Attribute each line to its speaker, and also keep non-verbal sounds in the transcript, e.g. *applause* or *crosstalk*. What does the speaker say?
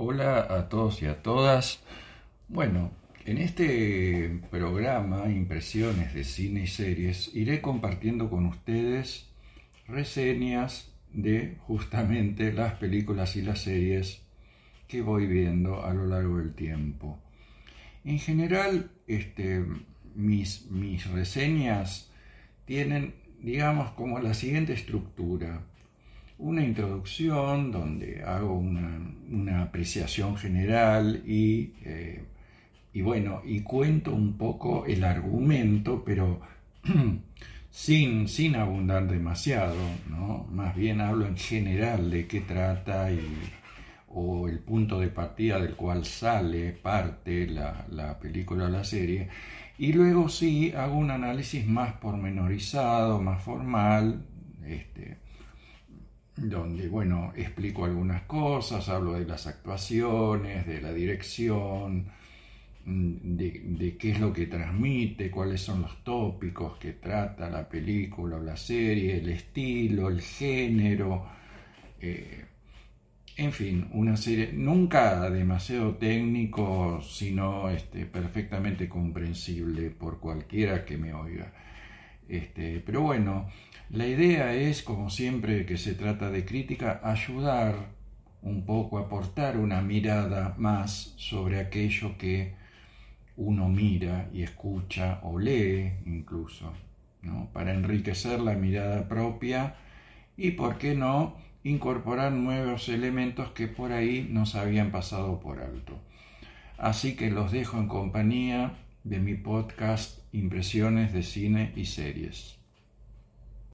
Speaker 1: Hola a todos y a todas. Bueno, en este programa Impresiones de Cine y Series iré compartiendo con ustedes reseñas de justamente las películas y las series que voy viendo a lo largo del tiempo. En general, este, mis, mis reseñas tienen, digamos, como la siguiente estructura una introducción donde hago una, apreciación general y, eh, y, bueno, y cuento un poco el argumento, pero *clears throat* sin, sin abundar demasiado, ¿no? Más bien hablo en general de qué trata y, o el punto de partida del cual sale, parte la, la película o la serie. Y luego sí hago un análisis más pormenorizado, más formal, este, donde, bueno, explico algunas cosas, hablo de las actuaciones, de la dirección, mm, de, qué es lo que transmite, cuáles son los tópicos que trata la película o la serie, el estilo, el género, eh, en fin, una serie nunca demasiado técnico, sino este, perfectamente comprensible por cualquiera que me oiga. Este, pero bueno, la idea es, como siempre que se trata de crítica, ayudar un poco, aportar una mirada más sobre aquello que uno mira y escucha o lee incluso, ¿no? para enriquecer la mirada propia y, por qué no, incorporar nuevos elementos que por ahí nos habían pasado por alto. Así que los dejo en compañía de mi podcast Impresiones de Cine y Series.